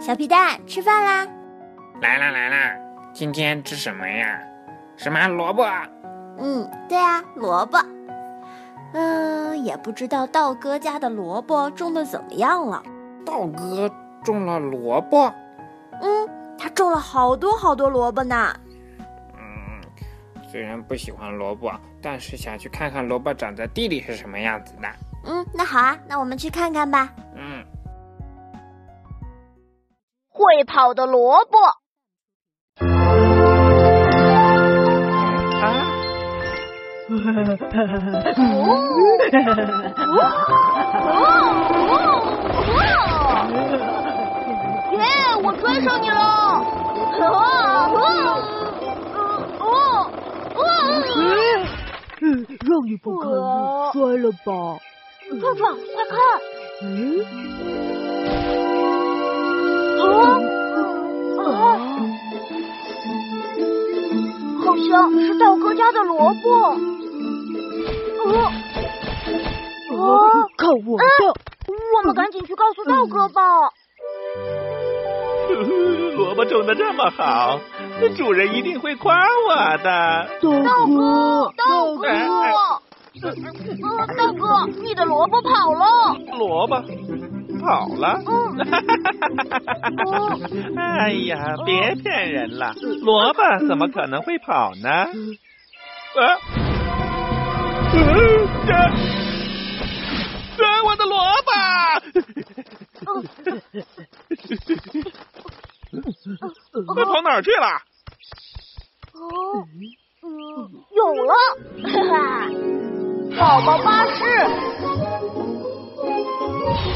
小皮蛋，吃饭啦！来啦来啦，今天吃什么呀？什么萝卜？嗯，对啊，萝卜。嗯，也不知道道哥家的萝卜种的怎么样了。道哥种了萝卜？嗯，他种了好多好多萝卜呢。嗯，虽然不喜欢萝卜，但是想去看看萝卜长在地里是什么样子的。嗯，那好啊，那我们去看看吧。会跑的萝卜。啊！耶！我追上你了！啊！哦！让你不看路，摔了吧？壮壮，快看！嗯？像是道哥家的萝卜。哦！哦！看我的！我们赶紧去告诉道哥吧。萝卜种的这么好，主人一定会夸我的。道哥，道哥，道哥，你的萝卜跑了。萝卜跑了？哎呀，别骗人了，萝卜怎么可能会跑呢？啊！这，这我的萝卜！那跑哪儿去了？哦，嗯，有了，哈哈，宝宝巴士，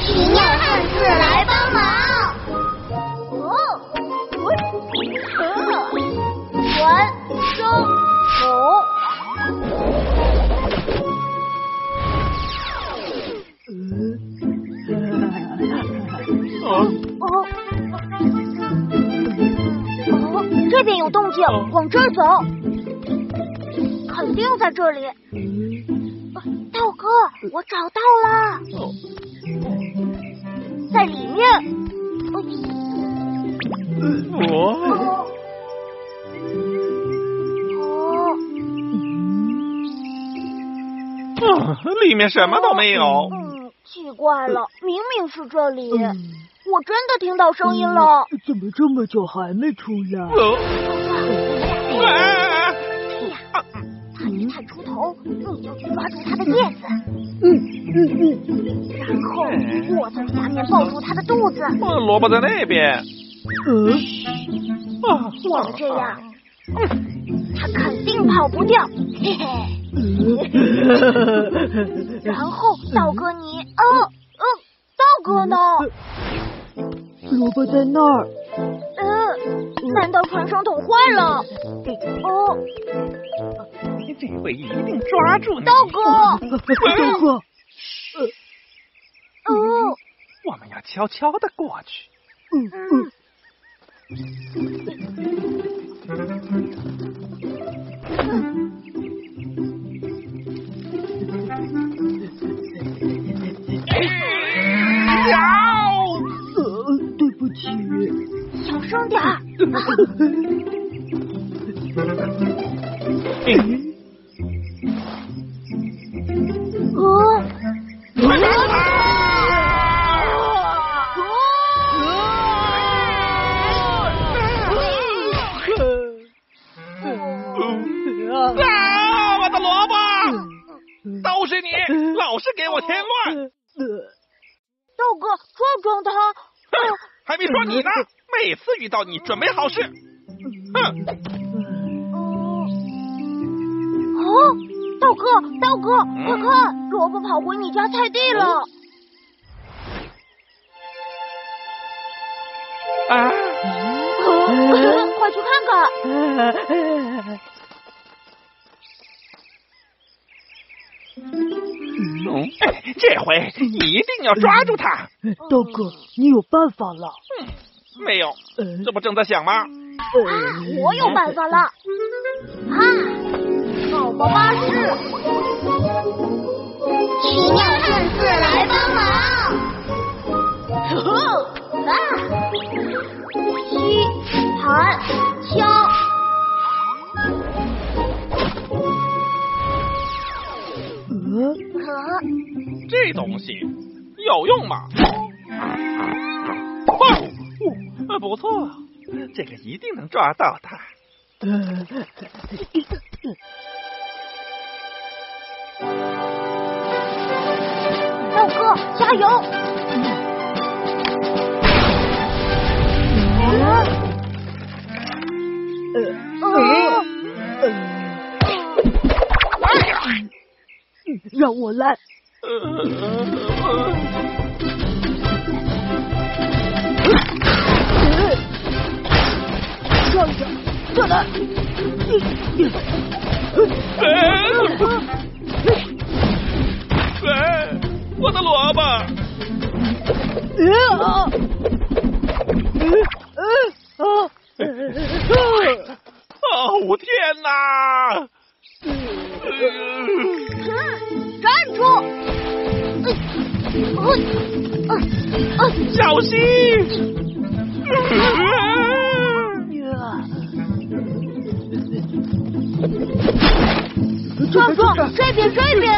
奇妙汉字来帮忙。哦，传声筒。哦哦。这边有动静，往这儿走，肯定在这里。道哥，我找到了，在里面。哦。哦。里面什么都没有。嗯，奇怪了，明明是这里。我真的听到声音了，怎么这么久还没出来？哎呀，他一探出头，你就去抓住他的叶子，嗯嗯嗯，然后我从下面抱住他的肚子。萝卜在那边。嗯，我们这样，嗯他肯定跑不掉。嘿嘿。然后道哥你，嗯嗯，道哥呢？萝卜在那儿。嗯，难道传声筒坏了？哦，这回一定抓住道哥。道哥。哦，我们要悄悄的过去。嗯嗯。撞他！哼。还没说你呢，每次遇到你准没好事。哼！哦，道哥，道哥，快看，萝卜跑回你家菜地了。啊！快去看看。这回一定要抓住他。道哥，你有办法了？嗯，没有，这不正在想吗？啊我有办法了。啊，宝宝巴士，奇妙汉字来帮西有用吗？哦，不错，这个一定能抓到他。道哥，加油！呃让我来。上去，再来。哎，我的萝卜！啊！小心！壮壮，这边这边！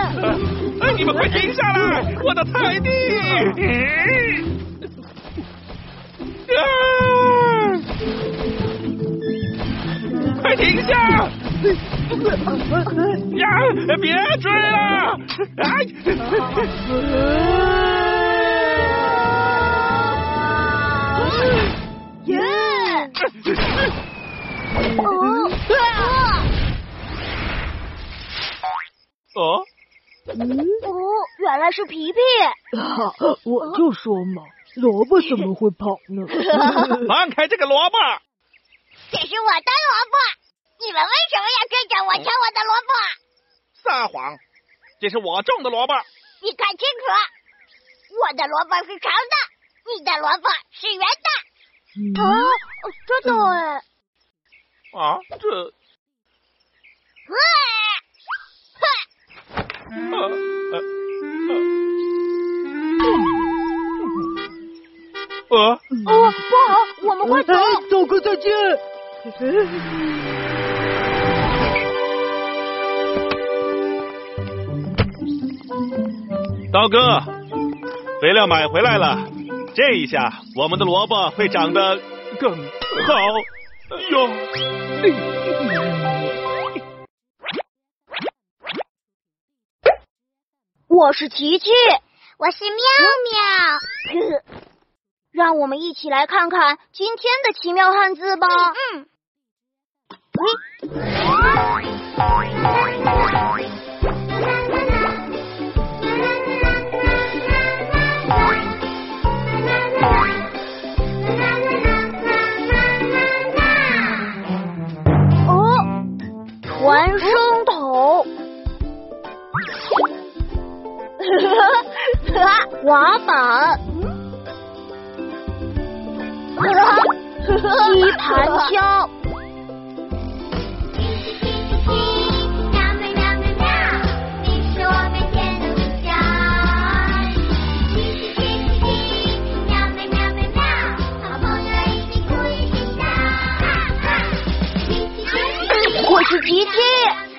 哎，你们快停下来！我的菜地！啊！快停下！呀，别追了！哎！来是皮皮！我就说嘛，萝卜怎么会跑呢？放开这个萝卜！这是我的萝卜，你们为什么要追着我抢我的萝卜？撒谎！这是我种的萝卜。你看清楚，我的萝卜是长的，你的萝卜是圆的。啊，真的哎！啊，这呃呃呃，哦，不好，我们快走！哎，道哥再见。刀哥，肥料买回来了，这一下我们的萝卜会长得更好哟。我是琪琪，我是妙妙。让我们一起来看看今天的奇妙汉字吧。嗯，哦，叽叽叽，我是琪琪，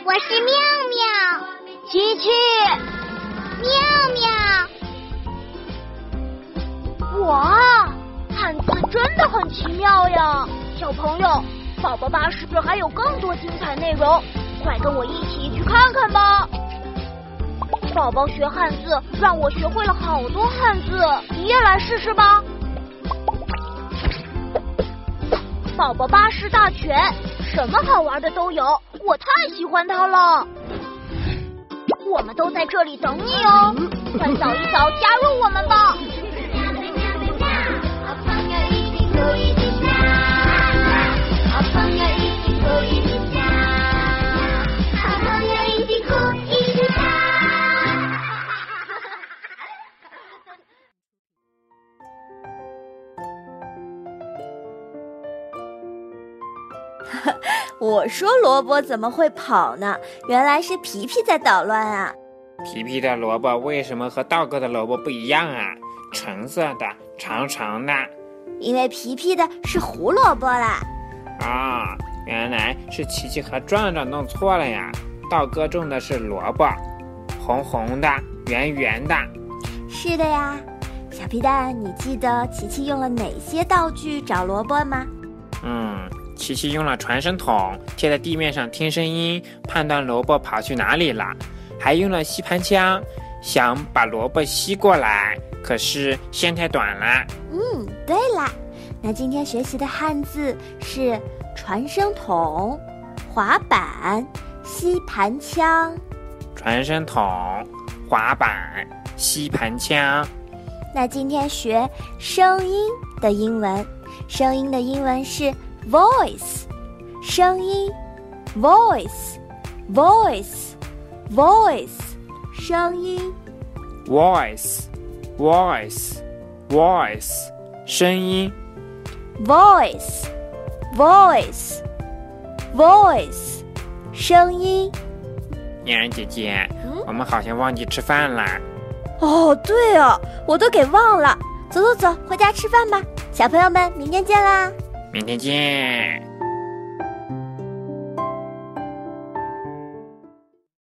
我是妙妙，琪琪，妙妙。我，汉字真的很奇妙呀！小朋友，宝宝巴士还有更多精彩内容，快跟我一起去看看吧！宝宝学汉字，让我学会了好多汉字，你也来试试吧！宝宝巴士大全，什么好玩的都有，我太喜欢它了。我们都在这里等你哦，快扫一扫，加入我们吧！我说萝卜怎么会跑呢？原来是皮皮在捣乱啊！皮皮的萝卜为什么和道哥的萝卜不一样啊？橙色的，长长的。因为皮皮的是胡萝卜啦。啊，原来是琪琪和壮壮弄错了呀！道哥种的是萝卜，红红的，圆圆的。是的呀，小皮蛋，你记得琪琪用了哪些道具找萝卜吗？嗯，琪琪用了传声筒贴在地面上听声音，判断萝卜跑去哪里了，还用了吸盘枪，想把萝卜吸过来，可是线太短了。嗯，对了，那今天学习的汉字是传声筒、滑板、吸盘枪。传声筒、滑板、吸盘枪。那今天学声音的英文，声音的英文是 voice，声音，voice，voice，voice，声音。voice voice voice 声音 voice voice voice 声音。嫣然姐姐，嗯我们好像忘记吃饭了。哦，对哦，我都给忘了。走走走，回家吃饭吧。小朋友们，明天见啦！明天见。